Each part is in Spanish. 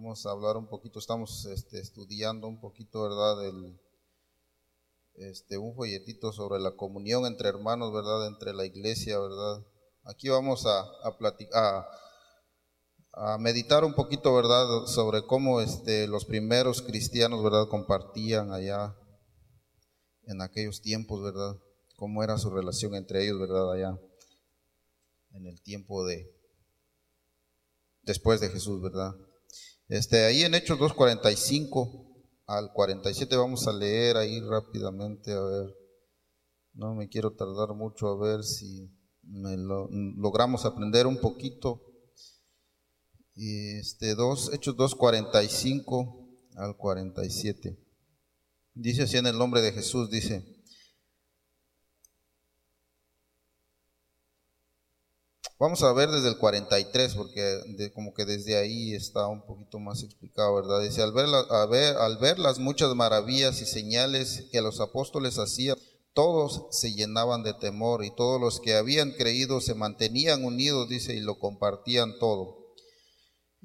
Vamos a hablar un poquito, estamos este, estudiando un poquito, ¿verdad? El, este, un folletito sobre la comunión entre hermanos, ¿verdad? Entre la iglesia, ¿verdad? Aquí vamos a, meditar un poquito, ¿verdad? Sobre cómo este, los primeros cristianos, ¿verdad? Compartían allá en aquellos tiempos, ¿verdad? Cómo era su relación entre ellos, ¿verdad? Allá en el tiempo de después de Jesús, ¿verdad? Este, ahí en Hechos 2.45 al 47 vamos a leer ahí rápidamente, a ver. No me quiero tardar mucho a ver si me logramos aprender un poquito. Este dos, Hechos 2.45 al 47. Dice así en el nombre de Jesús, dice, Vamos a ver desde el 43, porque como que desde ahí está un poquito más explicado, ¿verdad? Dice, al ver, ver, al ver las muchas maravillas y señales que los apóstoles hacían, todos se llenaban de temor y todos los que habían creído se mantenían unidos, dice, y lo compartían todo.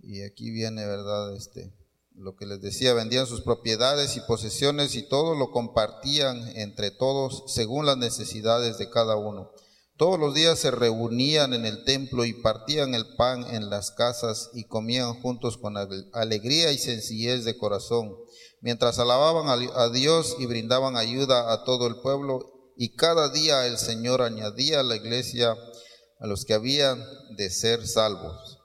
Y aquí viene, ¿verdad? Este, lo que les decía, vendían sus propiedades y posesiones y todo lo compartían entre todos según las necesidades de cada uno todos los días se reunían en el templo y partían el pan en las casas y comían juntos con alegría y sencillez de corazón, mientras alababan a Dios y brindaban ayuda a todo el pueblo. Y cada día el Señor añadía a la iglesia a los que habían de ser salvos.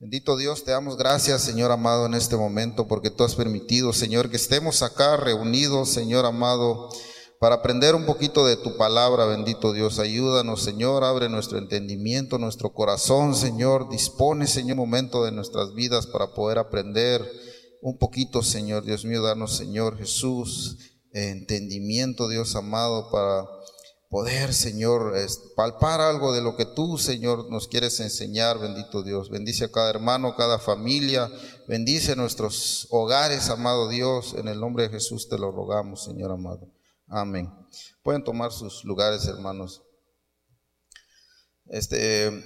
Bendito Dios, te damos gracias, Señor amado, en este momento, porque tú has permitido, Señor, que estemos acá reunidos, Señor amado para aprender un poquito de tu palabra, bendito Dios. Ayúdanos, Señor, abre nuestro entendimiento, nuestro corazón, Señor. Dispone, Señor, momento de nuestras vidas para poder aprender un poquito, Señor. Dios mío, danos, Señor Jesús, entendimiento, Dios amado, para poder, Señor, palpar algo de lo que tú, Señor, nos quieres enseñar, bendito Dios. Bendice a cada hermano, cada familia, bendice nuestros hogares, amado Dios. En el nombre de Jesús te lo rogamos, Señor amado. Amén. Pueden tomar sus lugares, hermanos. Este,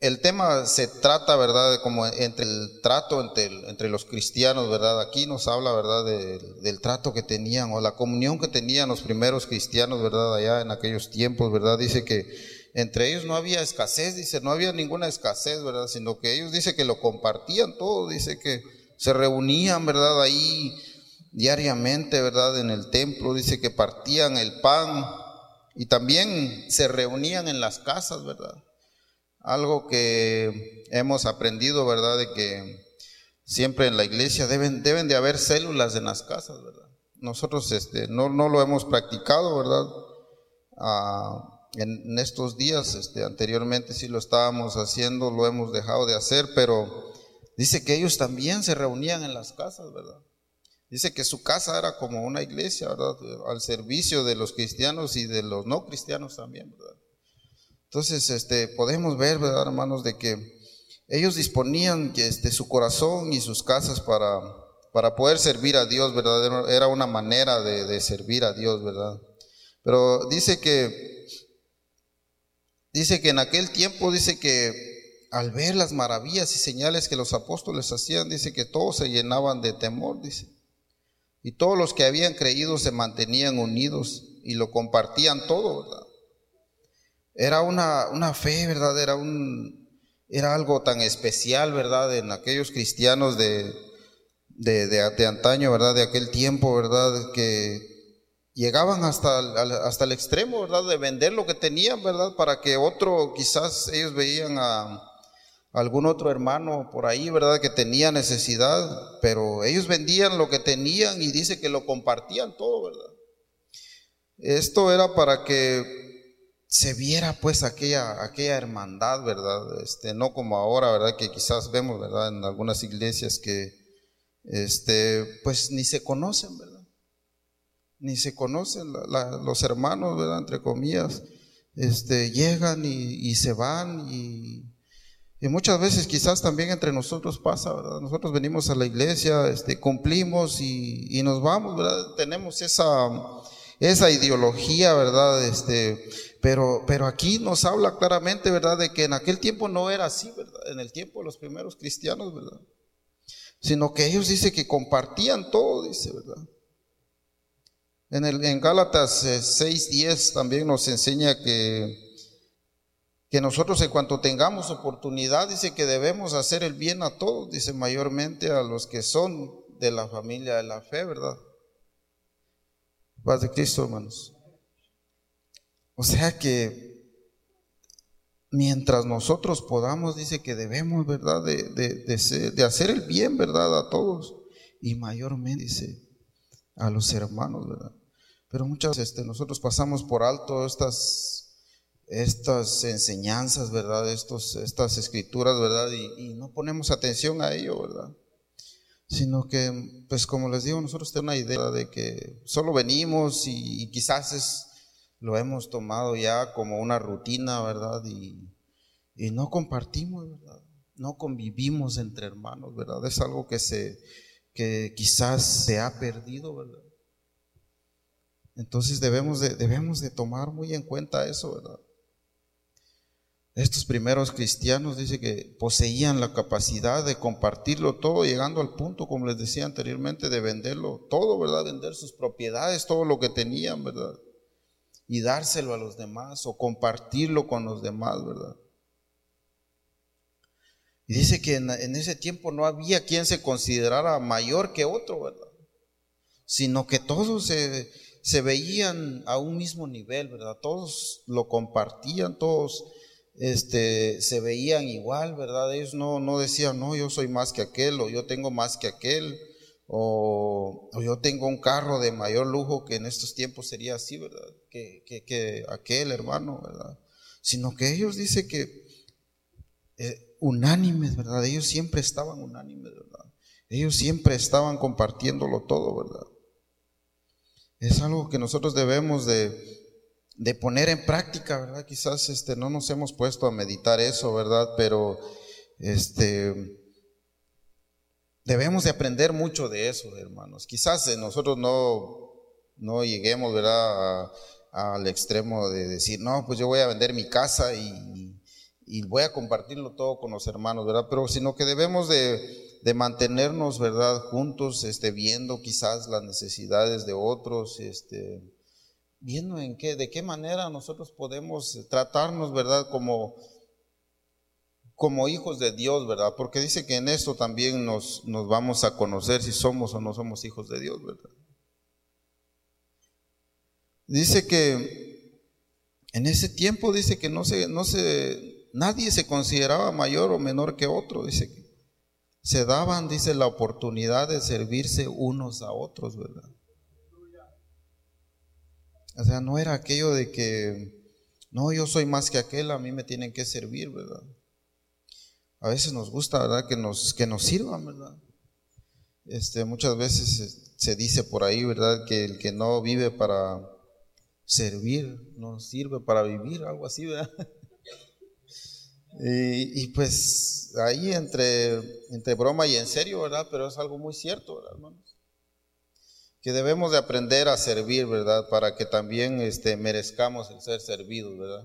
el tema se trata, ¿verdad?, como entre el trato entre, entre los cristianos, ¿verdad? Aquí nos habla, ¿verdad?, del trato que tenían o la comunión que tenían los primeros cristianos, ¿verdad?, allá en aquellos tiempos, ¿verdad? Dice que entre ellos no había escasez, dice, no había ninguna escasez, ¿verdad?, sino que ellos dice que lo compartían todo, dice que se reunían, ¿verdad?, ahí diariamente, ¿verdad? En el templo, dice que partían el pan y también se reunían en las casas, ¿verdad? Algo que hemos aprendido, ¿verdad? De que siempre en la iglesia deben, deben de haber células en las casas, ¿verdad? Nosotros este, no, no lo hemos practicado, ¿verdad? Ah, en, estos días, este, anteriormente sí lo estábamos haciendo, lo hemos dejado de hacer, pero dice que ellos también se reunían en las casas, ¿verdad? Dice que su casa era como una iglesia, ¿verdad? Al servicio de los cristianos y de los no cristianos también, ¿verdad? Entonces, este, podemos ver, ¿verdad, hermanos, de que ellos disponían este, su corazón y sus casas para, para poder servir a Dios, ¿verdad? Era una manera de, de servir a Dios, ¿verdad? Pero dice que, dice que en aquel tiempo, dice que al ver las maravillas y señales que los apóstoles hacían, dice que todos se llenaban de temor, dice. Y todos los que habían creído se mantenían unidos y lo compartían todo, ¿verdad? Era una, una fe, ¿verdad? Era, un, era algo tan especial, ¿verdad? En aquellos cristianos de, de, de, antaño, ¿verdad? De aquel tiempo, ¿verdad? Que llegaban hasta, hasta el extremo, ¿verdad? De vender lo que tenían, ¿verdad? Para que otro, quizás ellos veían a, algún otro hermano por ahí, ¿verdad? Que tenía necesidad, pero ellos vendían lo que tenían y dice que lo compartían todo, ¿verdad? Esto era para que se viera pues aquella, aquella hermandad, ¿verdad? Este, no como ahora, ¿verdad? Que quizás vemos, ¿verdad? En algunas iglesias que, este, pues ni se conocen, ¿verdad? Ni se conocen los hermanos, ¿verdad? Entre comillas, este, llegan y, y se van y y muchas veces quizás también entre nosotros pasa, ¿verdad? Nosotros venimos a la iglesia, este, cumplimos y, nos vamos, ¿verdad? Tenemos esa, esa ideología, ¿verdad? Este, pero, pero aquí nos habla claramente, ¿verdad? De que en aquel tiempo no era así, ¿verdad? En el tiempo de los primeros cristianos, ¿verdad? sino que ellos dice que compartían todo, dice, ¿verdad? En, el, en Gálatas 6.10 eh, también nos enseña que, que nosotros en cuanto tengamos oportunidad, dice que debemos hacer el bien a todos, dice mayormente a los que son de la familia de la fe, ¿verdad? Paz de Cristo, hermanos. O sea que mientras nosotros podamos, dice que debemos, ¿verdad? De, de, hacer el bien, ¿verdad? A todos. Y mayormente, dice, a los hermanos, ¿verdad? Pero muchas veces este, nosotros pasamos por alto estas, estas enseñanzas, ¿verdad? Estos, estas escrituras, ¿verdad? Y, no ponemos atención a ello, ¿verdad? Sino que, pues como les digo, nosotros tenemos una idea de que solo venimos y, quizás es, lo hemos tomado ya como una rutina, ¿verdad? Y, y no compartimos, ¿verdad? No convivimos entre hermanos, ¿verdad? Es algo que se, que quizás se ha perdido, ¿verdad? Entonces debemos de, debemos de tomar muy en cuenta eso, ¿verdad? Estos primeros cristianos dice que poseían la capacidad de compartirlo todo, llegando al punto, como les decía anteriormente, de venderlo todo, ¿verdad? Vender sus propiedades, todo lo que tenían, ¿verdad? Y dárselo a los demás o compartirlo con los demás, ¿verdad? Y dice que en, ese tiempo no había quien se considerara mayor que otro, ¿verdad? Sino que todos se se veían a un mismo nivel, ¿verdad? Todos lo compartían, todos este, se veían igual, ¿verdad? Ellos no, no decían, no, yo soy más que aquel, o yo tengo más que aquel, o, yo tengo un carro de mayor lujo que en estos tiempos sería así, ¿verdad? Que, que, aquel hermano, ¿verdad? Sino que ellos dicen que eh, unánimes, ¿verdad? Ellos siempre estaban unánimes, ¿verdad? Ellos siempre estaban compartiéndolo todo, ¿verdad? es algo que nosotros debemos de, poner en práctica, ¿verdad? Quizás este, no nos hemos puesto a meditar eso, ¿verdad? Pero este, debemos de aprender mucho de eso, hermanos. Quizás nosotros no, no lleguemos, ¿verdad? al extremo de decir, no, pues yo voy a vender mi casa y, y voy a compartirlo todo con los hermanos, ¿verdad? Pero sino que debemos de de mantenernos, ¿verdad?, juntos, este, viendo quizás las necesidades de otros, este, viendo en qué, de qué manera nosotros podemos tratarnos, ¿verdad?, como, como hijos de Dios, ¿verdad? Porque dice que en esto también nos, nos vamos a conocer si somos o no somos hijos de Dios, ¿verdad? Dice que en ese tiempo dice que no se, no se, nadie se consideraba mayor o menor que otro, dice que se daban, dice, la oportunidad de servirse unos a otros, ¿verdad? O sea, no era aquello de que, no, yo soy más que aquel, a mí me tienen que servir, ¿verdad? A veces nos gusta, ¿verdad? Que nos, que nos sirvan, ¿verdad? Este, muchas veces se dice por ahí, ¿verdad? Que el que no vive para servir, no sirve para vivir, algo así, ¿verdad? Y, pues ahí entre, entre broma y en serio, ¿verdad? Pero es algo muy cierto, ¿verdad, hermanos? Que debemos de aprender a servir, ¿verdad? Para que también este, merezcamos el ser servidos, ¿verdad?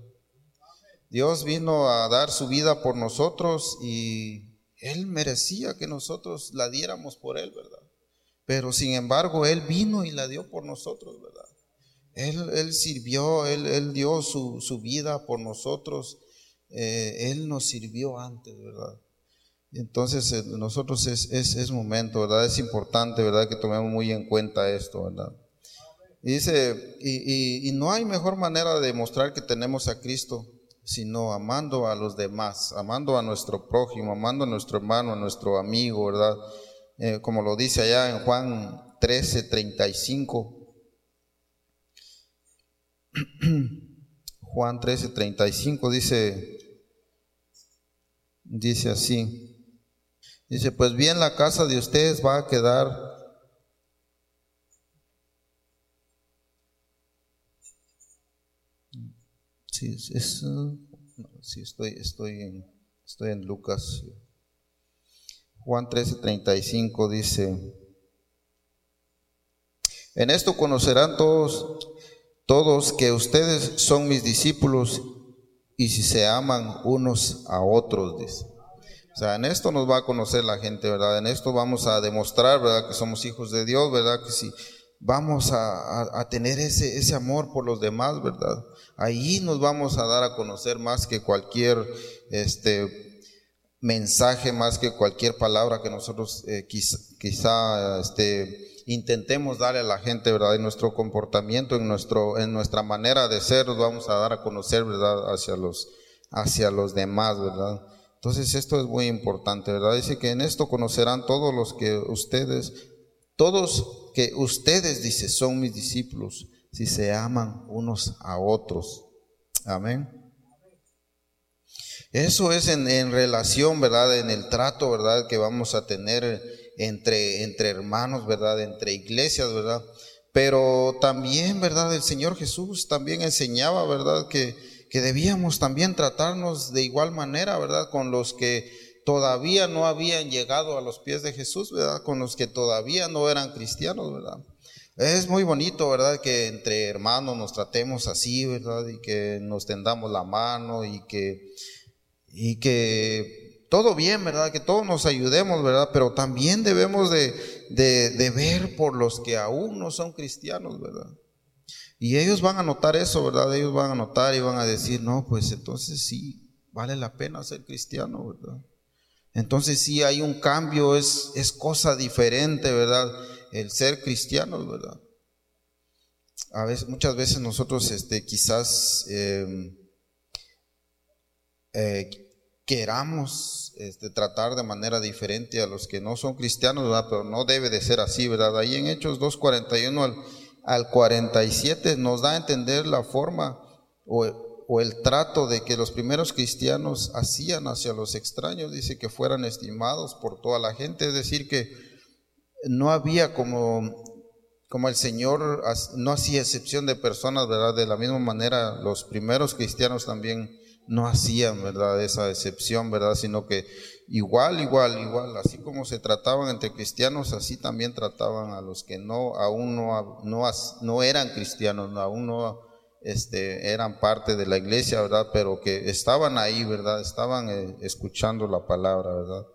Dios vino a dar su vida por nosotros y Él merecía que nosotros la diéramos por Él, ¿verdad? Pero sin embargo, Él vino y la dio por nosotros, ¿verdad? Él, él sirvió, Él, él dio su, su vida por nosotros eh, Él nos sirvió antes, ¿verdad? Entonces, eh, nosotros es, es, momento, ¿verdad? Es importante, ¿verdad? Que tomemos muy en cuenta esto, ¿verdad? Y dice, y, no hay mejor manera de mostrar que tenemos a Cristo, sino amando a los demás, amando a nuestro prójimo, amando a nuestro hermano, a nuestro amigo, ¿verdad? Eh, como lo dice allá en Juan 13, 35. Juan 13, 35 dice, Dice así. Dice, pues bien la casa de ustedes va a quedar Sí, es, sí estoy, estoy, en, estoy en Lucas. Juan 13, 35 dice, en esto conocerán todos, todos que ustedes son mis discípulos y si se aman unos a otros, dice. O sea, en esto nos va a conocer la gente, ¿verdad? En esto vamos a demostrar, ¿verdad? Que somos hijos de Dios, ¿verdad? Que si vamos a, a, tener ese, ese amor por los demás, ¿verdad? Ahí nos vamos a dar a conocer más que cualquier, este, mensaje, más que cualquier palabra que nosotros eh, quizá, quizá, este, intentemos darle a la gente, ¿verdad? En nuestro comportamiento, en, nuestro, en nuestra manera de ser, nos vamos a dar a conocer, ¿verdad? Hacia los, hacia los demás, ¿verdad? Entonces esto es muy importante, ¿verdad? Dice que en esto conocerán todos los que ustedes, todos que ustedes, dice, son mis discípulos, si se aman unos a otros. Amén. Eso es en, en relación, ¿verdad? En el trato, ¿verdad? Que vamos a tener entre, entre hermanos, ¿verdad? Entre iglesias, ¿verdad? Pero también, ¿verdad? El Señor Jesús también enseñaba, ¿verdad? Que, que debíamos también tratarnos de igual manera, ¿verdad? Con los que todavía no habían llegado a los pies de Jesús, ¿verdad? Con los que todavía no eran cristianos, ¿verdad? Es muy bonito, ¿verdad? Que entre hermanos nos tratemos así, ¿verdad? Y que nos tendamos la mano y que, y que todo bien, ¿verdad? Que todos nos ayudemos, ¿verdad? Pero también debemos de, de, ver por los que aún no son cristianos, ¿verdad? Y ellos van a notar eso, ¿verdad? Ellos van a notar y van a decir, no, pues entonces sí, vale la pena ser cristiano, ¿verdad? Entonces sí hay un cambio, es, es cosa diferente, ¿verdad? El ser cristianos, ¿verdad? A veces, muchas veces nosotros, este, quizás eh, eh, queramos este, tratar de manera diferente a los que no son cristianos, ¿verdad? Pero no debe de ser así, ¿verdad? Ahí en Hechos 2.41 al, al 47 nos da a entender la forma o, el trato de que los primeros cristianos hacían hacia los extraños, dice que fueran estimados por toda la gente, es decir, que no había como, como el Señor no hacía excepción de personas, ¿verdad? De la misma manera los primeros cristianos también no hacían, ¿verdad? Esa excepción, ¿verdad? Sino que igual, igual, igual, así como se trataban entre cristianos, así también trataban a los que no, aún no, no, no eran cristianos, aún no este, eran parte de la iglesia, ¿verdad? Pero que estaban ahí, ¿verdad? Estaban eh, escuchando la palabra, ¿verdad?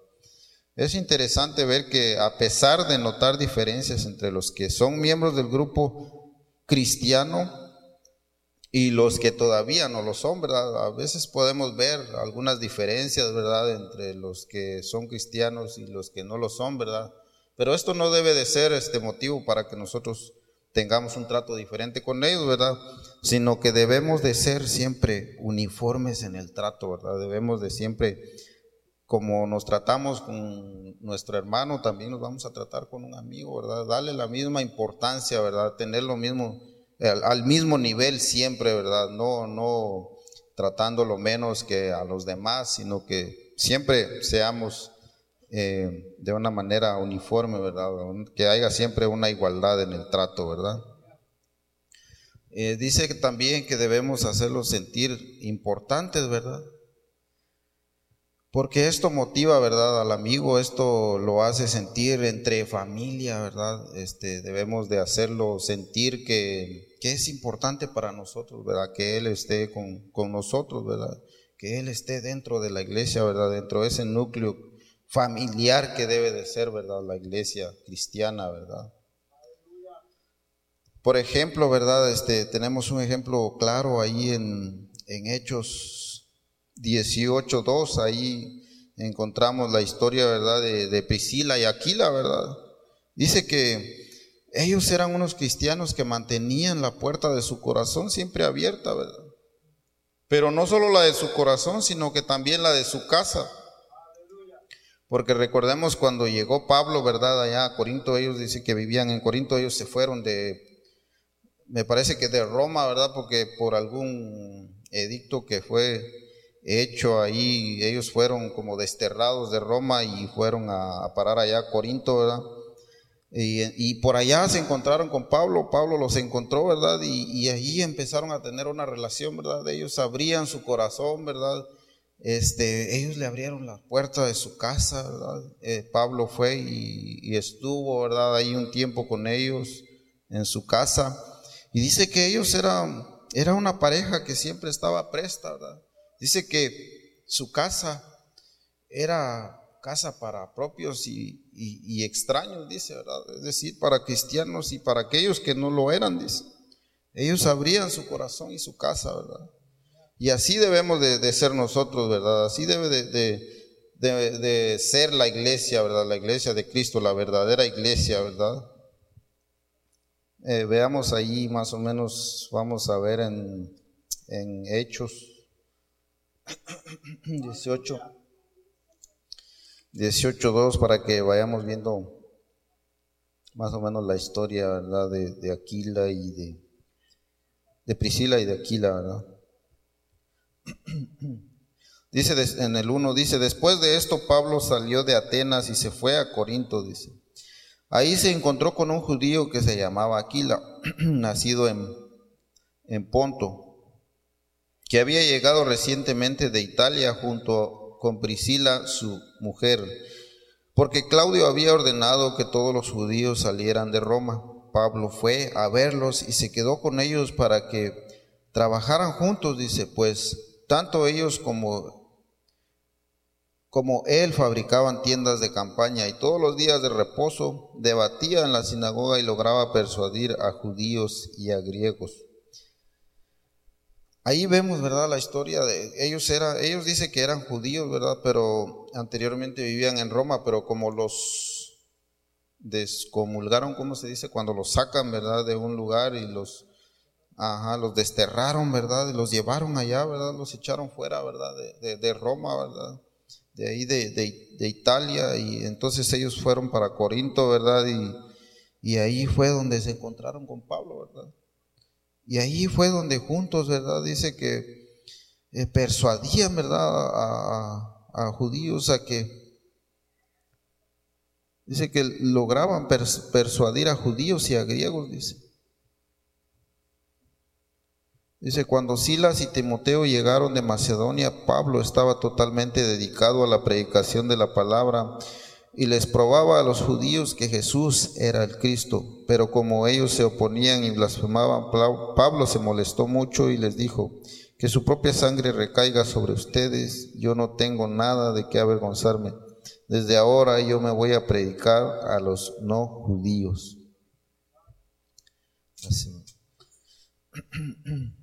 Es interesante ver que a pesar de notar diferencias entre los que son miembros del grupo cristiano, y los que todavía no lo son, ¿verdad? A veces podemos ver algunas diferencias, ¿verdad? Entre los que son cristianos y los que no lo son, ¿verdad? Pero esto no debe de ser este motivo para que nosotros tengamos un trato diferente con ellos, ¿verdad? Sino que debemos de ser siempre uniformes en el trato, ¿verdad? Debemos de siempre, como nos tratamos con nuestro hermano, también nos vamos a tratar con un amigo, ¿verdad? Darle la misma importancia, ¿verdad? Tener lo mismo al, mismo nivel siempre, ¿verdad? No, no tratándolo menos que a los demás, sino que siempre seamos eh, de una manera uniforme, ¿verdad? Que haya siempre una igualdad en el trato, ¿verdad? Eh, dice también que debemos hacerlos sentir importantes, ¿verdad? Porque esto motiva, ¿verdad? Al amigo, esto lo hace sentir entre familia, ¿verdad? Este, debemos de hacerlo sentir que, que es importante para nosotros, ¿verdad? Que Él esté con, con, nosotros, ¿verdad? Que Él esté dentro de la iglesia, ¿verdad? Dentro de ese núcleo familiar que debe de ser, ¿verdad? La iglesia cristiana, ¿verdad? Por ejemplo, ¿verdad? Este, tenemos un ejemplo claro ahí en, en Hechos 18.2, ahí encontramos la historia, ¿verdad?, de, Priscila y Aquila, ¿verdad? Dice que ellos eran unos cristianos que mantenían la puerta de su corazón siempre abierta, ¿verdad? Pero no solo la de su corazón, sino que también la de su casa. Porque recordemos cuando llegó Pablo, ¿verdad? Allá a Corinto, ellos dicen que vivían en Corinto, ellos se fueron de, me parece que de Roma, ¿verdad? Porque por algún edicto que fue hecho ahí, ellos fueron como desterrados de Roma y fueron a, parar allá a Corinto, ¿verdad? Y, por allá se encontraron con Pablo, Pablo los encontró, ¿verdad? Y, y ahí empezaron a tener una relación, ¿verdad? Ellos abrían su corazón, ¿verdad? Este, ellos le abrieron la puerta de su casa, ¿verdad? Eh, Pablo fue y, y, estuvo, ¿verdad? Ahí un tiempo con ellos en su casa. Y dice que ellos eran, era una pareja que siempre estaba presta, ¿verdad? Dice que su casa era casa para propios y, y, extraños, dice, ¿verdad? Es decir, para cristianos y para aquellos que no lo eran, dice. Ellos abrían su corazón y su casa, ¿verdad? Y así debemos de, ser nosotros, ¿verdad? Así debe de, de, ser la iglesia, ¿verdad? La iglesia de Cristo, la verdadera iglesia, ¿verdad? Eh, veamos ahí más o menos, vamos a ver en, en Hechos 18. 18.2 para que vayamos viendo más o menos la historia. De, Aquila y de, de Priscila y de Aquila, ¿verdad? Dice en el 1, dice, después de esto Pablo salió de Atenas y se fue a Corinto, dice. Ahí se encontró con un judío que se llamaba Aquila, nacido en, en Ponto, que había llegado recientemente de Italia junto con Priscila, su mujer, porque Claudio había ordenado que todos los judíos salieran de Roma. Pablo fue a verlos y se quedó con ellos para que trabajaran juntos, dice, pues tanto ellos como como él fabricaban tiendas de campaña y todos los días de reposo debatía en la sinagoga y lograba persuadir a judíos y a griegos. Ahí vemos, ¿verdad? La historia de ellos era, ellos dicen que eran judíos, ¿verdad? Pero anteriormente vivían en Roma, pero como los descomulgaron, ¿cómo se dice? Cuando los sacan, ¿verdad? De un lugar y los, ajá, los desterraron, ¿verdad? Y los llevaron allá, ¿verdad? Los echaron fuera, ¿verdad? De, de, Roma, ¿verdad? De ahí de, de, Italia y entonces ellos fueron para Corinto, ¿verdad? Y, y ahí fue donde se encontraron con Pablo, ¿verdad? Y ahí fue donde juntos, ¿verdad? Dice que eh, persuadían, ¿verdad? A, judíos a que, dice que lograban persuadir a judíos y a griegos, dice. Dice, cuando Silas y Timoteo llegaron de Macedonia, Pablo estaba totalmente dedicado a la predicación de la palabra y les probaba a los judíos que Jesús era el Cristo. Pero como ellos se oponían y blasfemaban, Pablo se molestó mucho y les dijo, que su propia sangre recaiga sobre ustedes, yo no tengo nada de qué avergonzarme. Desde ahora yo me voy a predicar a los no judíos.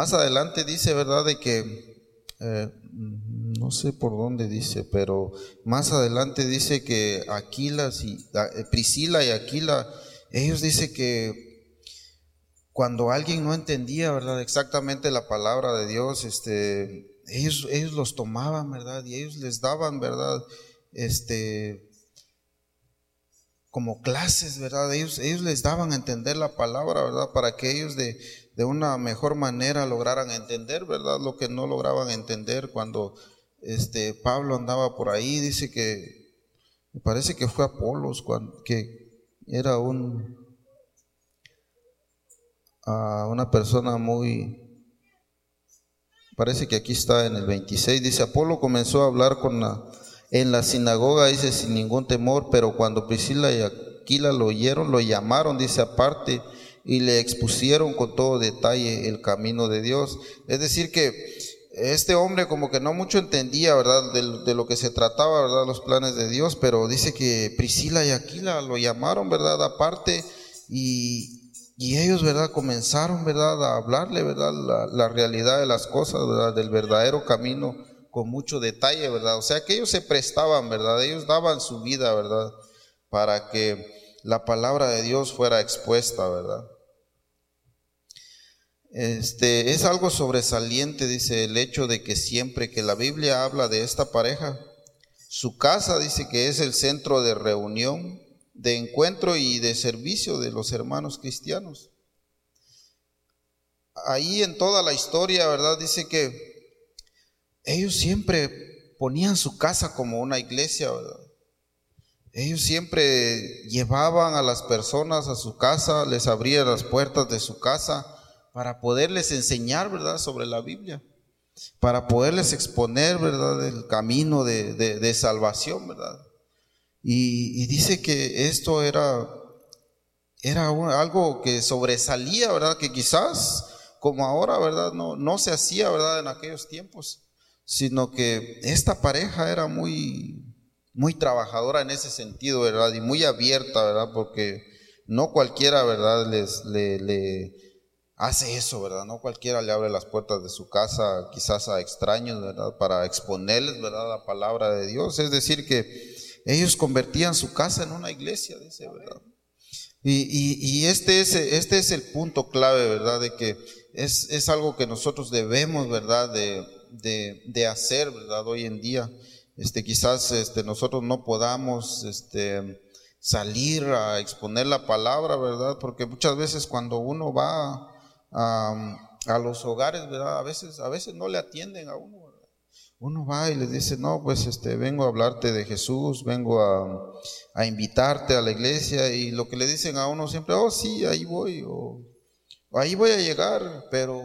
Más adelante dice, ¿verdad? De que, eh, no sé por dónde dice, pero más adelante dice que Aquila, y, eh, Priscila y Aquila, ellos dicen que cuando alguien no entendía, ¿verdad? Exactamente la palabra de Dios, este, ellos, ellos los tomaban, ¿verdad? Y ellos les daban, ¿verdad? Este, como clases, ¿verdad? Ellos, ellos les daban a entender la palabra, ¿verdad? Para que ellos de, de una mejor manera lograran entender, ¿verdad? Lo que no lograban entender cuando este Pablo andaba por ahí, dice que me parece que fue Apolos cuando, que era un una persona muy parece que aquí está en el 26 dice Apolo comenzó a hablar con la, en la sinagoga dice sin ningún temor, pero cuando Priscila y Aquila lo oyeron, lo llamaron, dice aparte y le expusieron con todo detalle el camino de Dios. Es decir, que este hombre como que no mucho entendía, ¿verdad?, de, lo que se trataba, ¿verdad?, los planes de Dios, pero dice que Priscila y Aquila lo llamaron, ¿verdad?, aparte y, y ellos, ¿verdad?, comenzaron, ¿verdad?, a hablarle, ¿verdad?, la, la realidad de las cosas, ¿verdad?, del verdadero camino con mucho detalle, ¿verdad? O sea que ellos se prestaban, ¿verdad? Ellos daban su vida, ¿verdad? Para que la palabra de Dios fuera expuesta, ¿verdad? Este, es algo sobresaliente, dice el hecho de que siempre que la Biblia habla de esta pareja, su casa dice que es el centro de reunión, de encuentro y de servicio de los hermanos cristianos. Ahí en toda la historia, ¿verdad? Dice que ellos siempre ponían su casa como una iglesia. Ellos siempre llevaban a las personas a su casa, les abrían las puertas de su casa para poderles enseñar, ¿verdad?, sobre la Biblia, para poderles exponer, ¿verdad?, el camino de, salvación, ¿verdad? Y, dice que esto era, era algo que sobresalía, ¿verdad? Que quizás como ahora, ¿verdad? No, no se hacía, ¿verdad? En aquellos tiempos, sino que esta pareja era muy, muy trabajadora en ese sentido, ¿verdad? Y muy abierta, ¿verdad? Porque no cualquiera, ¿verdad? Les, le, le hace eso, ¿verdad? No cualquiera le abre las puertas de su casa quizás a extraños, ¿verdad? Para exponerles, ¿verdad? La palabra de Dios. Es decir, que ellos convertían su casa en una iglesia, dice, ¿verdad? Y, este, es, este es el punto clave, ¿verdad? De que es, algo que nosotros debemos, ¿verdad? De, hacer, ¿verdad? Hoy en día. Este, quizás este, nosotros no podamos este, salir a exponer la palabra, ¿verdad? Porque muchas veces cuando uno va a, los hogares, ¿verdad? A veces, a veces no le atienden a uno, uno va y le dice, no, pues este, vengo a hablarte de Jesús, vengo a, a, invitarte a la iglesia y lo que le dicen a uno siempre, oh sí, ahí voy, o, ahí voy a llegar, pero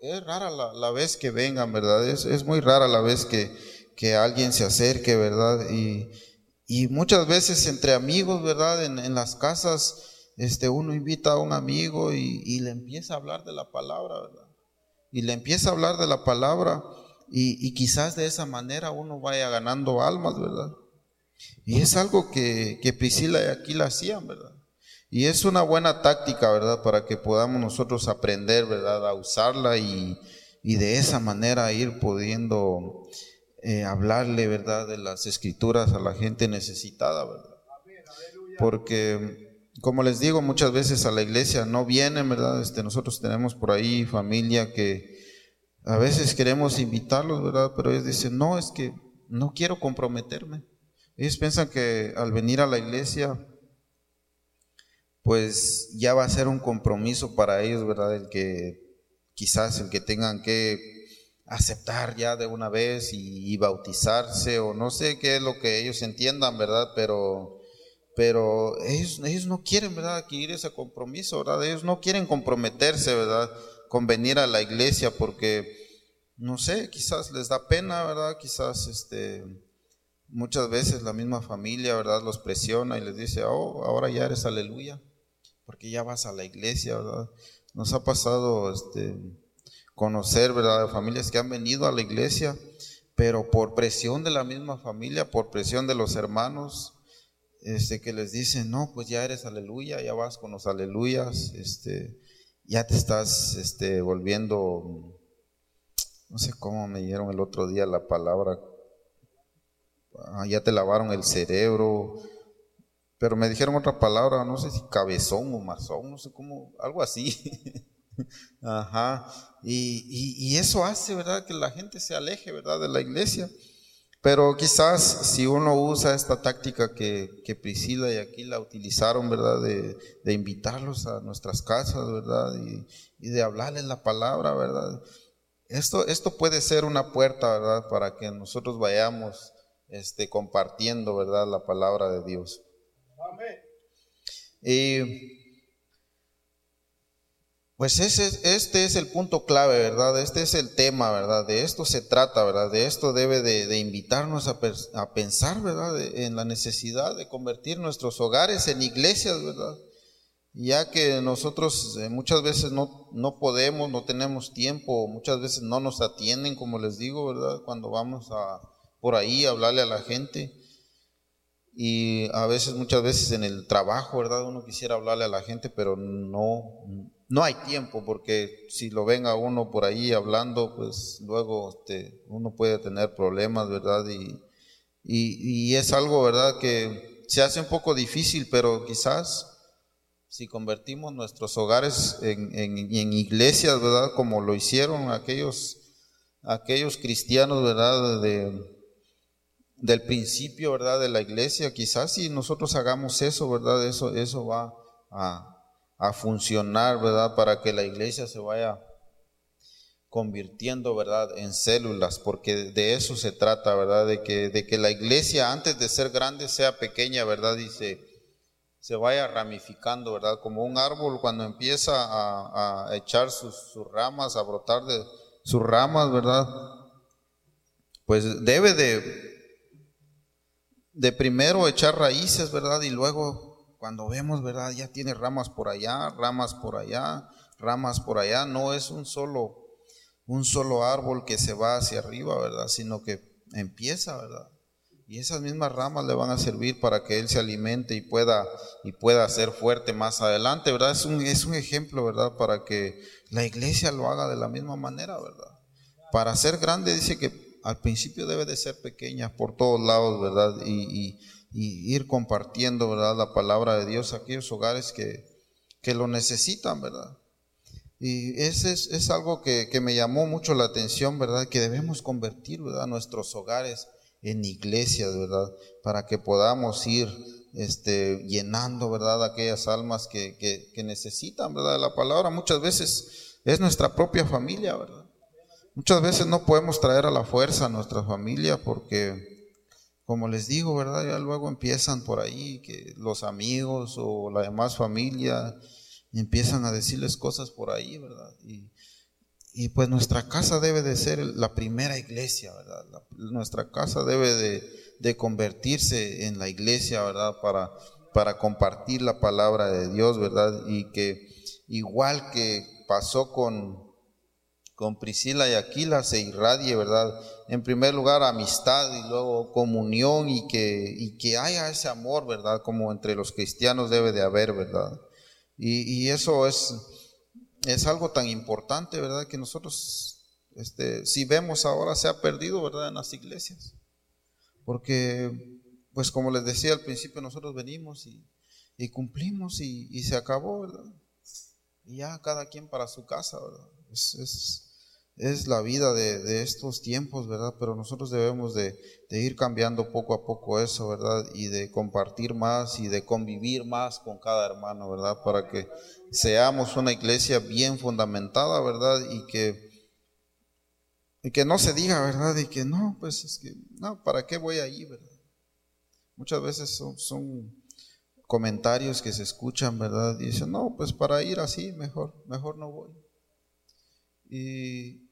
es rara la, la vez que vengan, ¿verdad? Es, es, muy rara la vez que, que alguien se acerque, ¿verdad? Y, y muchas veces entre amigos, ¿verdad? En, en, las casas, este, uno invita a un amigo y, y le empieza a hablar de la palabra, ¿verdad? Y le empieza a hablar de la palabra. Y, quizás de esa manera uno vaya ganando almas, ¿verdad? Y es algo que, que Priscila y Aquila hacían, ¿verdad? Y es una buena táctica, ¿verdad? Para que podamos nosotros aprender, ¿verdad? A usarla y, y de esa manera ir pudiendo eh, hablarle, ¿verdad? De las escrituras a la gente necesitada, ¿verdad? Porque, como les digo, muchas veces a la iglesia no vienen, ¿verdad? Este, nosotros tenemos por ahí familia que a veces queremos invitarlos, ¿verdad? Pero ellos dicen, no, es que no quiero comprometerme. Ellos piensan que al venir a la iglesia, pues ya va a ser un compromiso para ellos, ¿verdad? El que quizás el que tengan que aceptar ya de una vez y, bautizarse o no sé qué es lo que ellos entiendan, ¿verdad? Pero, pero ellos, ellos no quieren, ¿verdad? Adquirir ese compromiso, ¿verdad? Ellos no quieren comprometerse, ¿verdad? Con venir a la iglesia porque no sé, quizás les da pena, ¿verdad? Quizás este, muchas veces la misma familia, ¿verdad? Los presiona y les dice, oh, ahora ya eres aleluya, porque ya vas a la iglesia, ¿verdad? Nos ha pasado este, conocer, ¿verdad? Familias que han venido a la iglesia, pero por presión de la misma familia, por presión de los hermanos, este, que les dicen, no, pues ya eres aleluya, ya vas con los aleluyas, este, ya te estás este, volviendo no sé cómo me dieron el otro día la palabra, ah, ya te lavaron el cerebro, pero me dijeron otra palabra, no sé si cabezón o mazón, no sé cómo, algo así. Ajá. Y, y, eso hace, ¿verdad? Que la gente se aleje, ¿verdad? De la iglesia. Pero quizás si uno usa esta táctica que, que Priscila y Aquila utilizaron, ¿verdad? De, de invitarlos a nuestras casas, ¿verdad? Y, y de hablarles la palabra, ¿verdad? Esto, esto puede ser una puerta, ¿verdad? Para que nosotros vayamos este, compartiendo, ¿verdad? La palabra de Dios. Amén. Y pues ese, este es el punto clave, ¿verdad? Este es el tema, ¿verdad? De esto se trata, ¿verdad? De esto debe de, invitarnos a, pensar, ¿verdad? en la necesidad de convertir nuestros hogares en iglesias, ¿verdad? ya que nosotros eh, muchas veces no, no podemos, no tenemos tiempo, muchas veces no nos atienden, como les digo, ¿verdad? Cuando vamos a, por ahí a hablarle a la gente. Y a veces, muchas veces en el trabajo, ¿verdad? Uno quisiera hablarle a la gente, pero no, no hay tiempo, porque si lo ven uno por ahí hablando, pues luego este, uno puede tener problemas, ¿verdad? Y, es algo, ¿verdad? Que se hace un poco difícil, pero quizás si convertimos nuestros hogares en, iglesias, ¿verdad? Como lo hicieron aquellos, aquellos cristianos, ¿verdad? De, del principio, ¿verdad? De la iglesia, quizás si nosotros hagamos eso, ¿verdad? Eso, eso va a, a funcionar, ¿verdad? Para que la iglesia se vaya convirtiendo, ¿verdad? En células, porque de eso se trata, ¿verdad? De que, de que la iglesia antes de ser grande sea pequeña, ¿verdad? Dice se vaya ramificando, ¿verdad? Como un árbol cuando empieza a, echar sus, ramas, a brotar de sus ramas, ¿verdad? Pues debe de, de primero echar raíces, ¿verdad? Y luego cuando vemos, ¿verdad? Ya tiene ramas por allá, ramas por allá, ramas por allá, no es un solo un solo árbol que se va hacia arriba, ¿verdad? Sino que empieza, ¿verdad? Y esas mismas ramas le van a servir para que él se alimente y pueda y pueda ser fuerte más adelante, ¿verdad? Es un, es un ejemplo, ¿verdad? Para que la iglesia lo haga de la misma manera, ¿verdad? Para ser grande dice que al principio debe de ser pequeña por todos lados, ¿verdad? Y, ir compartiendo, ¿verdad? La palabra de Dios a aquellos hogares que, que lo necesitan, ¿verdad? Y ese es, es algo que, que, me llamó mucho la atención, ¿verdad? Que debemos convertir, ¿verdad? Nuestros hogares en iglesias, ¿verdad? Para que podamos ir este, llenando, ¿verdad? Aquellas almas que, que, que necesitan, ¿verdad? La palabra muchas veces es nuestra propia familia, ¿verdad? Muchas veces no podemos traer a la fuerza a nuestra familia porque, como les digo, ¿verdad? Ya luego empiezan por ahí que los amigos o la demás familia empiezan a decirles cosas por ahí, ¿verdad? Y, pues nuestra casa debe de ser la primera iglesia, ¿verdad? nuestra casa debe de, de, convertirse en la iglesia, ¿verdad? Para, para compartir la palabra de Dios, ¿verdad? Y que igual que pasó con, con Priscila y Aquila, se irradie, ¿verdad? En primer lugar, amistad y luego comunión y que, y que haya ese amor, ¿verdad? Como entre los cristianos debe de haber, ¿verdad? Y, eso es, es algo tan importante, ¿verdad? Que nosotros, este, si vemos ahora, se ha perdido, ¿verdad? En las iglesias. Porque, pues como les decía al principio, nosotros venimos y, y cumplimos y, y, se acabó, ¿verdad? Y ya cada quien para su casa, ¿verdad? Es, es la vida de, estos tiempos, ¿verdad? Pero nosotros debemos de, ir cambiando poco a poco eso, ¿verdad? Y de compartir más y de convivir más con cada hermano, ¿verdad? Para que seamos una iglesia bien fundamentada, ¿verdad? Y que, y que no se diga, ¿verdad? Y que no, pues es que, no, ¿para qué voy ahí, ¿verdad? Muchas veces son, son comentarios que se escuchan, ¿verdad? Y dicen, no, pues para ir así, mejor, mejor no voy. Y,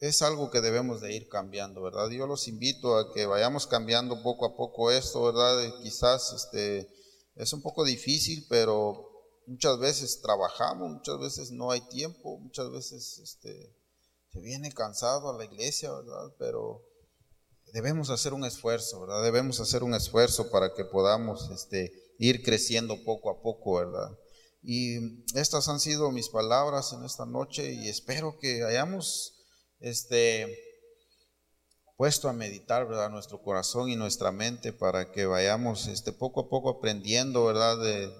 es algo que debemos de ir cambiando, ¿verdad? Yo los invito a que vayamos cambiando poco a poco esto, ¿verdad? quizás este, es un poco difícil, pero muchas veces trabajamos, muchas veces no hay tiempo, muchas veces este, se viene cansado a la iglesia, ¿verdad? Pero debemos hacer un esfuerzo, ¿verdad? Debemos hacer un esfuerzo para que podamos este, ir creciendo poco a poco, ¿verdad? Y estas han sido mis palabras en esta noche y espero que hayamos este, puesto a meditar, ¿verdad? Nuestro corazón y nuestra mente para que vayamos este, poco a poco aprendiendo, ¿verdad? De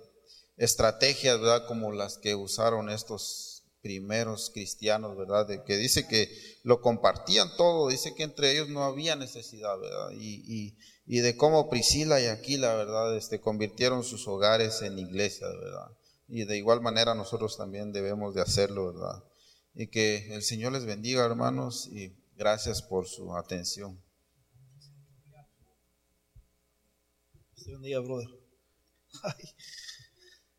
estrategias, ¿verdad? Como las que usaron estos primeros cristianos, ¿verdad? De que dice que lo compartían todo, dice que entre ellos no había necesidad, ¿verdad? Y, y, de cómo Priscila y Aquila, ¿verdad? Este, convirtieron sus hogares en iglesias, ¿verdad? Y de igual manera nosotros también debemos de hacerlo, ¿verdad? Y que el Señor les bendiga, hermanos, y gracias por su atención. Buen día, brother.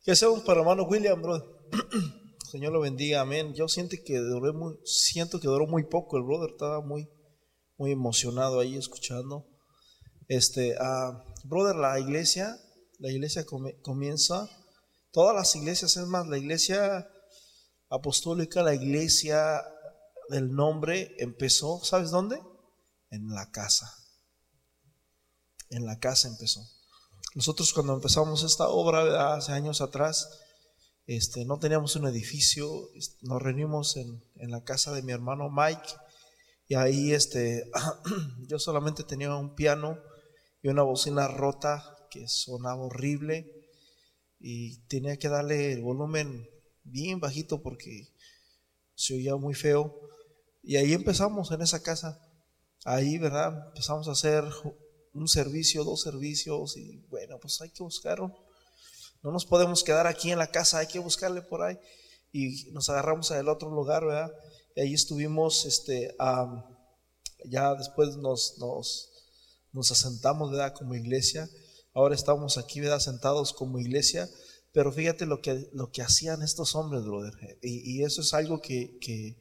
¿Qué hacemos para hermano William, brother? Señor lo bendiga, amén. Yo siento que duró muy, siento que duró muy poco. El brother estaba muy, muy emocionado ahí escuchando. Este, uh, brother, la iglesia, la iglesia comienza. Todas las iglesias, es más, la iglesia apostólica, la iglesia del nombre empezó, ¿sabes dónde? En la casa. En la casa empezó. Nosotros cuando empezamos esta obra hace años atrás, este, no teníamos un edificio, nos reunimos en, en la casa de mi hermano Mike y ahí este, yo solamente tenía un piano y una bocina rota que sonaba horrible y tenía que darle el volumen bien bajito porque se oía muy feo. Y ahí empezamos en esa casa. Ahí, ¿verdad? Empezamos a hacer un servicio, dos servicios y bueno, pues hay que buscarlo. No nos podemos quedar aquí en la casa, hay que buscarle por ahí. Y nos agarramos al otro lugar, ¿verdad? Y ahí estuvimos, este, ya después nos, nos, nos asentamos, ¿verdad? Como iglesia. Ahora estamos aquí, ¿verdad? Sentados como iglesia pero fíjate lo que, lo que hacían estos hombres, brother. Y, eso es algo que, que,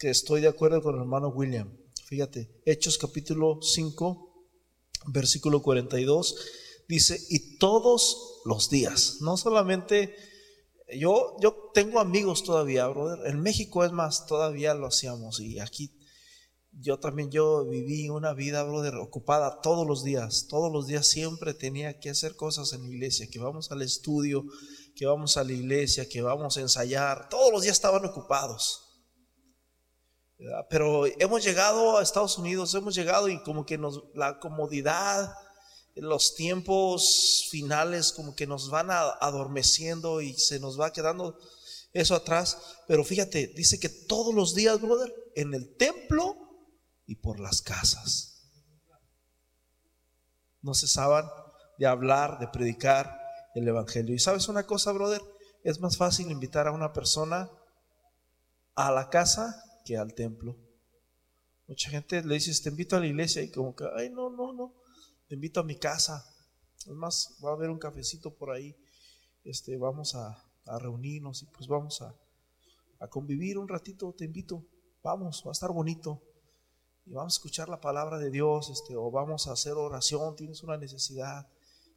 estoy de acuerdo con el hermano William. Fíjate, Hechos capítulo 5, versículo 42, Dice, y todos los días, no solamente, yo, yo tengo amigos todavía, brother, en México es más, todavía lo hacíamos y aquí yo también yo viví una vida, brother, ocupada todos los días. Todos los días siempre tenía que hacer cosas en la iglesia, que vamos al estudio, que vamos a la iglesia, que vamos a ensayar. Todos los días estaban ocupados. Pero hemos llegado a Estados Unidos, hemos llegado y como que nos, la comodidad, los tiempos finales como que nos van adormeciendo y se nos va quedando eso atrás. Pero fíjate, dice que todos los días, brother, en el templo y por las casas. No cesaban de hablar, de predicar el Evangelio. Y sabes una cosa, brother, es más fácil invitar a una persona a la casa que al templo. Mucha gente le dice, te invito a la iglesia y como que, ay, no, no, no, te invito a mi casa. Es más, va a haber un cafecito por ahí, este, vamos a, reunirnos y pues vamos a, a convivir un ratito, te invito, vamos, va a estar bonito y vamos a escuchar la palabra de Dios, este, o vamos a hacer oración, tienes una necesidad,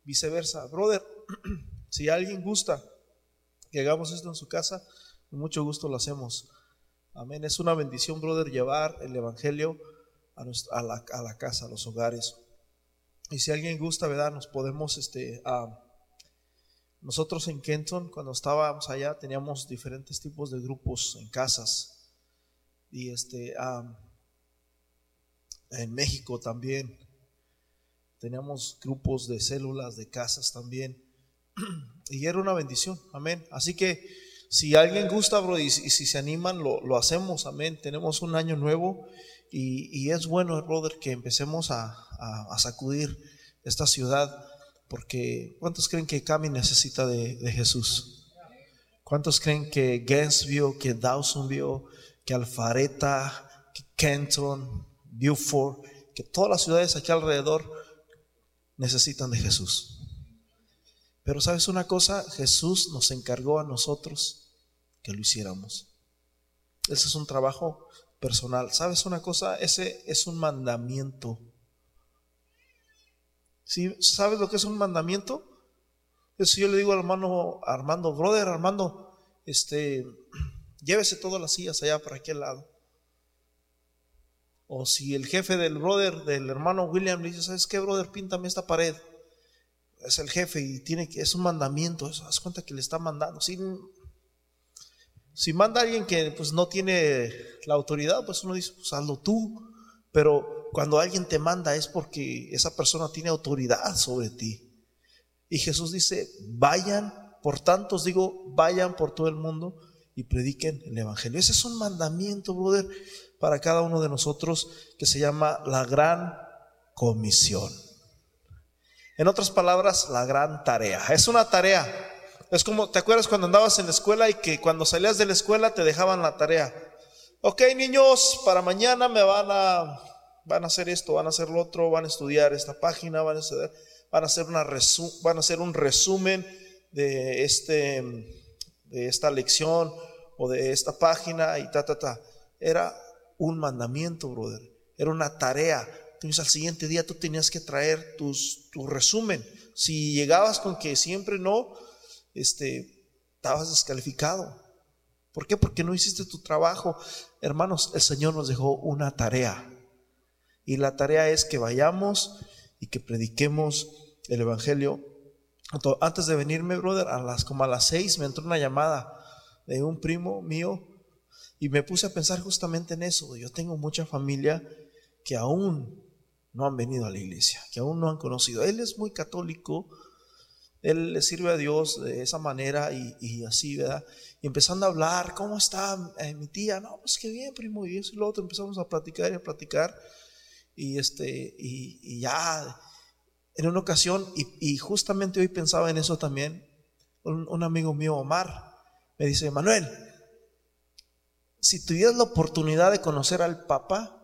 viceversa. Brother, si alguien gusta que hagamos esto en su casa, con mucho gusto lo hacemos. Amén. Es una bendición, brother, llevar el Evangelio a, a, la, a la, casa, a los hogares. Y si alguien gusta, ¿verdad? Nos podemos, este, nosotros en Kenton, cuando estábamos allá, teníamos diferentes tipos de grupos en casas. Y este, en México también. Teníamos grupos de células, de casas también. Y era una bendición, amén. Así que si alguien gusta, bro, y, si se animan, lo, hacemos, amén. Tenemos un año nuevo y, es bueno, brother, que empecemos a, sacudir esta ciudad, porque ¿cuántos creen que Cami necesita de, de Jesús? ¿Cuántos creen que Gainesville, que Dawsonville, que Alfareta, que Kenton, Beaufort, que todas las ciudades aquí alrededor necesitan de Jesús. Pero sabes una cosa, Jesús nos encargó a nosotros que lo hiciéramos. Ese es un trabajo personal. ¿Sabes una cosa? Ese es un mandamiento. ¿Sí? ¿Sabes lo que es un mandamiento? Eso yo le digo al hermano Armando, brother Armando, este, llévese todas las sillas allá para aquel lado. O si el jefe del brother, del hermano William, le dice, ¿sabes qué, brother? Píntame esta pared. Es el jefe y tiene que, es un mandamiento, eso, haz cuenta que le está mandando. Si, manda a alguien que pues no tiene la autoridad, pues uno dice, pues hazlo tú. Pero cuando alguien te manda es porque esa persona tiene autoridad sobre ti. Y Jesús dice, vayan, por tanto os digo, vayan por todo el mundo y prediquen el Evangelio. Ese es un mandamiento, brother para cada uno de nosotros que se llama la gran comisión. En otras palabras, la gran tarea. Es una tarea. Es como, ¿te acuerdas cuando andabas en la escuela y que cuando salías de la escuela te dejaban la tarea? Ok, niños, para mañana me van a, van a hacer esto, van a hacer lo otro, van a estudiar esta página, van a hacer, van a hacer, una van a hacer un resumen de, este, de esta lección o de esta página y ta, ta, ta. Era un mandamiento, brother. Era una tarea. Entonces al siguiente día tú tenías que traer tus, tu resumen. Si llegabas con que siempre no, este, estabas descalificado. ¿Por qué? Porque no hiciste tu trabajo. Hermanos, el Señor nos dejó una tarea. Y la tarea es que vayamos y que prediquemos el Evangelio. Antes de venirme, brother, a las como a las seis me entró una llamada de un primo mío y me puse a pensar justamente en eso. Yo tengo mucha familia que aún no han venido a la iglesia, que aún no han conocido. Él es muy católico, él le sirve a Dios de esa manera y, así, ¿verdad? Y empezando a hablar, ¿cómo está eh, mi tía? No, pues qué bien, primo, y eso y lo otro. Empezamos a platicar y a platicar. Y, este, y, ya en una ocasión, y, justamente hoy pensaba en eso también, un amigo mío, Omar, me dice, Manuel, si tuvieras la oportunidad de conocer al Papa,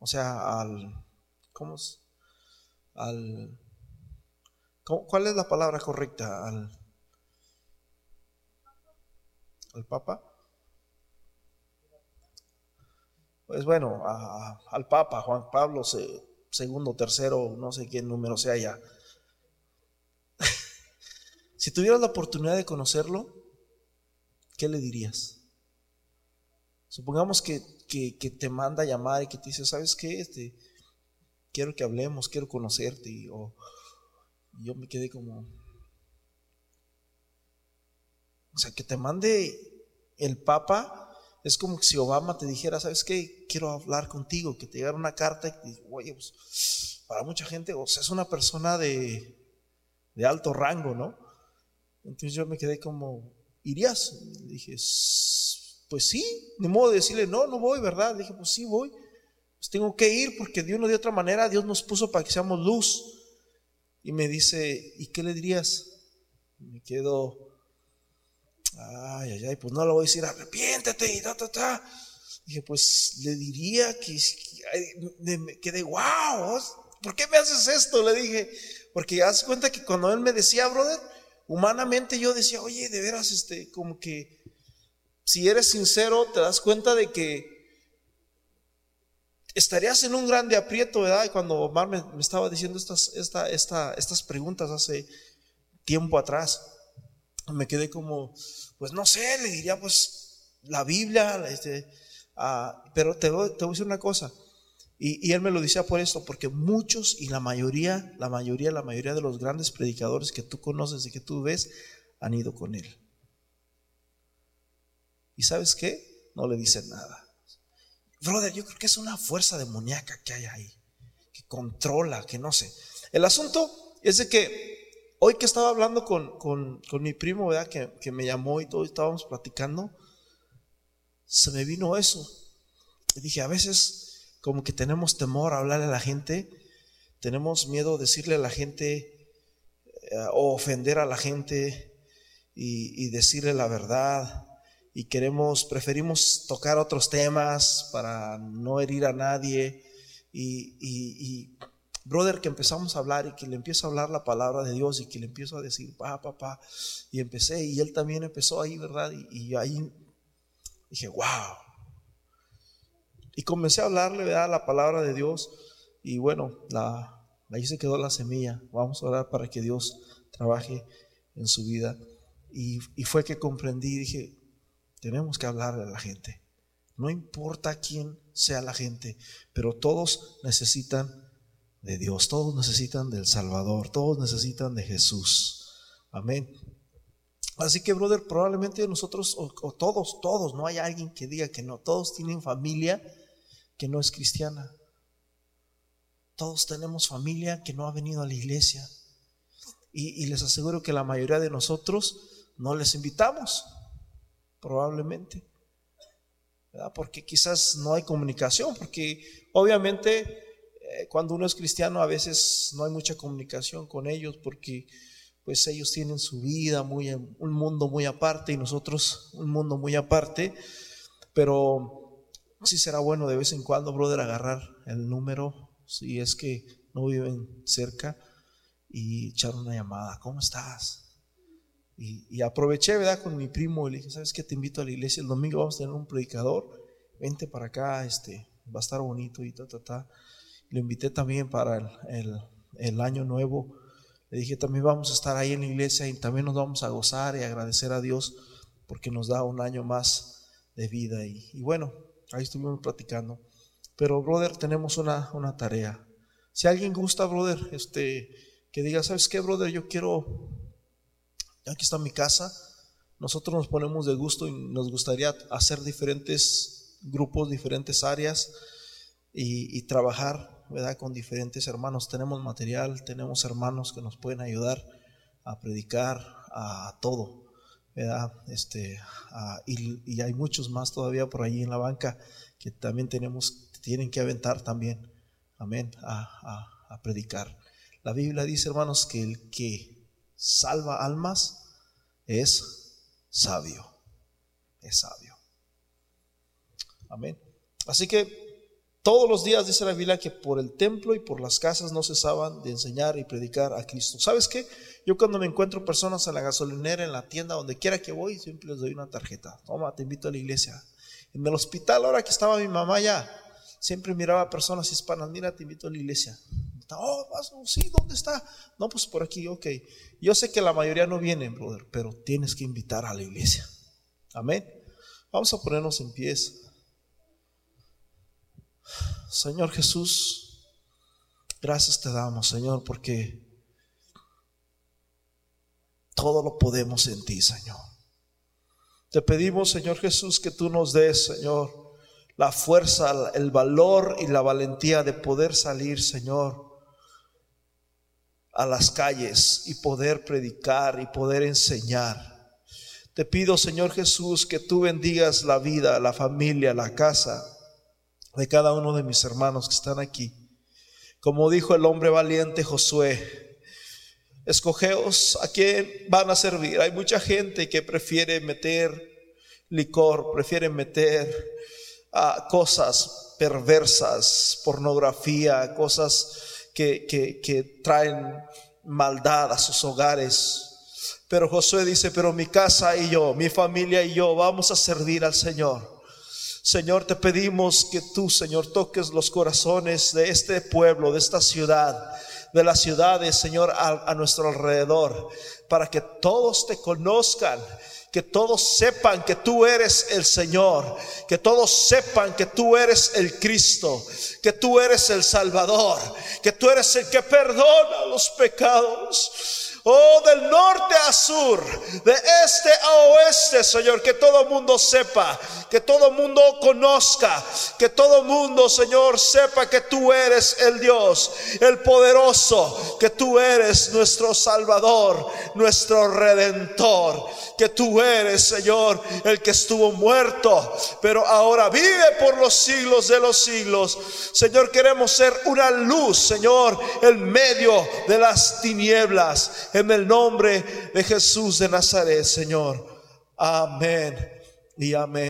o sea, al, ¿cómo es? Al, ¿cuál es la palabra correcta? Al, al Papa. Pues bueno, al Papa, Juan Pablo segundo, tercero, no sé qué número sea ya. Si tuvieras la oportunidad de conocerlo, ¿qué le dirías? Supongamos que, te manda a llamar y que te dice, ¿sabes qué? Este, quiero que hablemos, quiero conocerte. Y, yo me quedé como... O sea, que te mande el Papa es como si Obama te dijera, ¿sabes qué? Quiero hablar contigo, que te llegara una carta y te oye, pues, para mucha gente, o sea, es una persona de alto rango, ¿no? Entonces yo me quedé como, ¿irías? dije, pues sí, ni modo de decirle, no, no voy, ¿verdad? dije, pues sí, voy. Pues tengo que ir porque de una de otra manera Dios nos puso para que seamos luz. Y me dice, ¿y qué le dirías? me quedo, ay, ay, ay, pues no le voy a decir, arrepiéntete y ta, ta, ta. Dije, pues le diría que, me quedé, wow, ¿por qué me haces esto? Le dije, porque haz cuenta que cuando él me decía, brother, humanamente yo decía, oye, de veras, este, como que si eres sincero, te das cuenta de que estarías en un grande aprieto, ¿verdad? Cuando Omar me, estaba diciendo estas, esta, esta, estas preguntas hace tiempo atrás, me quedé como, pues no sé, le diría pues la Biblia, este, ah, pero te, te voy a decir una cosa, y, él me lo decía por esto, porque muchos y la mayoría, la mayoría, la mayoría de los grandes predicadores que tú conoces y que tú ves han ido con él. ¿Y sabes qué? No le dicen nada. Brother, yo creo que es una fuerza demoníaca que hay ahí, que controla, que no sé. El asunto es de que hoy que estaba hablando con, con, mi primo, ¿verdad? Que, que me llamó y todo, estábamos platicando, se me vino eso. Y dije, a veces como que tenemos temor a hablarle a la gente, tenemos miedo a decirle a la gente eh, o ofender a la gente y, decirle la verdad. Y queremos, preferimos tocar otros temas para no herir a nadie. Y, brother, que empezamos a hablar y que le empiezo a hablar la palabra de Dios y que le empiezo a decir, pa, papá, y empecé, y él también empezó ahí, ¿verdad? Y, y ahí dije, wow, y comencé a hablarle, ¿verdad? La palabra de Dios. Y bueno, la, ahí se quedó la semilla. Vamos a orar para que Dios trabaje en su vida. Y, fue que comprendí, dije, tenemos que hablarle a la gente. No importa quién sea la gente, pero todos necesitan de Dios, todos necesitan del Salvador, todos necesitan de Jesús. Amén. Así que, brother, probablemente nosotros, o, todos, todos, no hay alguien que diga que no, todos tienen familia que no es cristiana. Todos tenemos familia que no ha venido a la iglesia. Y, les aseguro que la mayoría de nosotros no les invitamos, probablemente. Porque quizás no hay comunicación, porque obviamente eh, cuando uno es cristiano a veces no hay mucha comunicación con ellos, porque pues ellos tienen su vida, muy, un mundo muy aparte y nosotros un mundo muy aparte. Pero si será bueno de vez en cuando, brother, agarrar el número, si es que no viven cerca, y echar una llamada. ¿Cómo estás? Y, aproveché, ¿verdad? Con mi primo y le dije, ¿sabes qué? Te invito a la iglesia. El domingo vamos a tener un predicador. Vente para acá, este, va a estar bonito y ta, ta, ta. Lo invité también para el, el año nuevo. Le dije, también vamos a estar ahí en la iglesia y también nos vamos a gozar y agradecer a Dios porque nos da un año más de vida. Y, y bueno, Ahí estuvimos platicando. Pero, brother, tenemos una, una tarea. Si alguien gusta, brother, este, que diga, ¿sabes qué, brother? Yo quiero, aquí está mi casa. Nosotros nos ponemos de gusto y nos gustaría hacer diferentes grupos, diferentes áreas y, trabajar, ¿verdad? Con diferentes hermanos. Tenemos material, tenemos hermanos que nos pueden ayudar a predicar, a todo. Este, ah, y, hay muchos más todavía por allí en la banca que también tenemos, tienen que aventar también, amén, a, predicar. La Biblia dice, hermanos, que el que salva almas es sabio, es sabio. Amén. Así que todos los días dice la Biblia que por el templo y por las casas no cesaban de enseñar y predicar a Cristo. ¿Sabes qué? Yo cuando me encuentro personas en la gasolinera, en la tienda, donde quiera que voy, siempre les doy una tarjeta. Toma, te invito a la iglesia. En el hospital, ahora que estaba mi mamá ya, siempre miraba a personas hispanas. Mira, te invito a la iglesia. Oh, sí, ¿dónde está? No, pues por aquí, ok. Yo sé que la mayoría no vienen, brother, pero tienes que invitar a la iglesia. Amén. Vamos a ponernos en pies. Señor Jesús, gracias te damos, Señor, porque todo lo podemos en ti, Señor. Te pedimos, Señor Jesús, que tú nos des, Señor, la fuerza, el valor y la valentía de poder salir, Señor, a las calles y poder predicar y poder enseñar. Te pido, Señor Jesús, que tú bendigas la vida, la familia, la casa de cada uno de mis hermanos que están aquí. Como dijo el hombre valiente Josué, escogeos a quién van a servir. Hay mucha gente que prefiere meter licor, prefiere meter ah, cosas perversas, pornografía, cosas que, que, que traen maldad a sus hogares. Pero Josué dice, pero mi casa y yo, mi familia y yo vamos a servir al Señor. Señor, te pedimos que tú, Señor, toques los corazones de este pueblo, de esta ciudad, de las ciudades, Señor, a, nuestro alrededor, para que todos te conozcan, que todos sepan que tú eres el Señor, que todos sepan que tú eres el Cristo, que tú eres el Salvador, que tú eres el que perdona los pecados. Oh, del norte a sur, de este a oeste, Señor, que todo mundo sepa, que todo mundo conozca, que todo mundo, Señor, sepa que tú eres el Dios, el poderoso, que tú eres nuestro Salvador, nuestro Redentor, que tú eres, Señor, el que estuvo muerto, pero ahora vive por los siglos de los siglos. Señor, queremos ser una luz, Señor, en medio de las tinieblas en el nombre de Jesús de Nazaret, Señor. Amén y amén.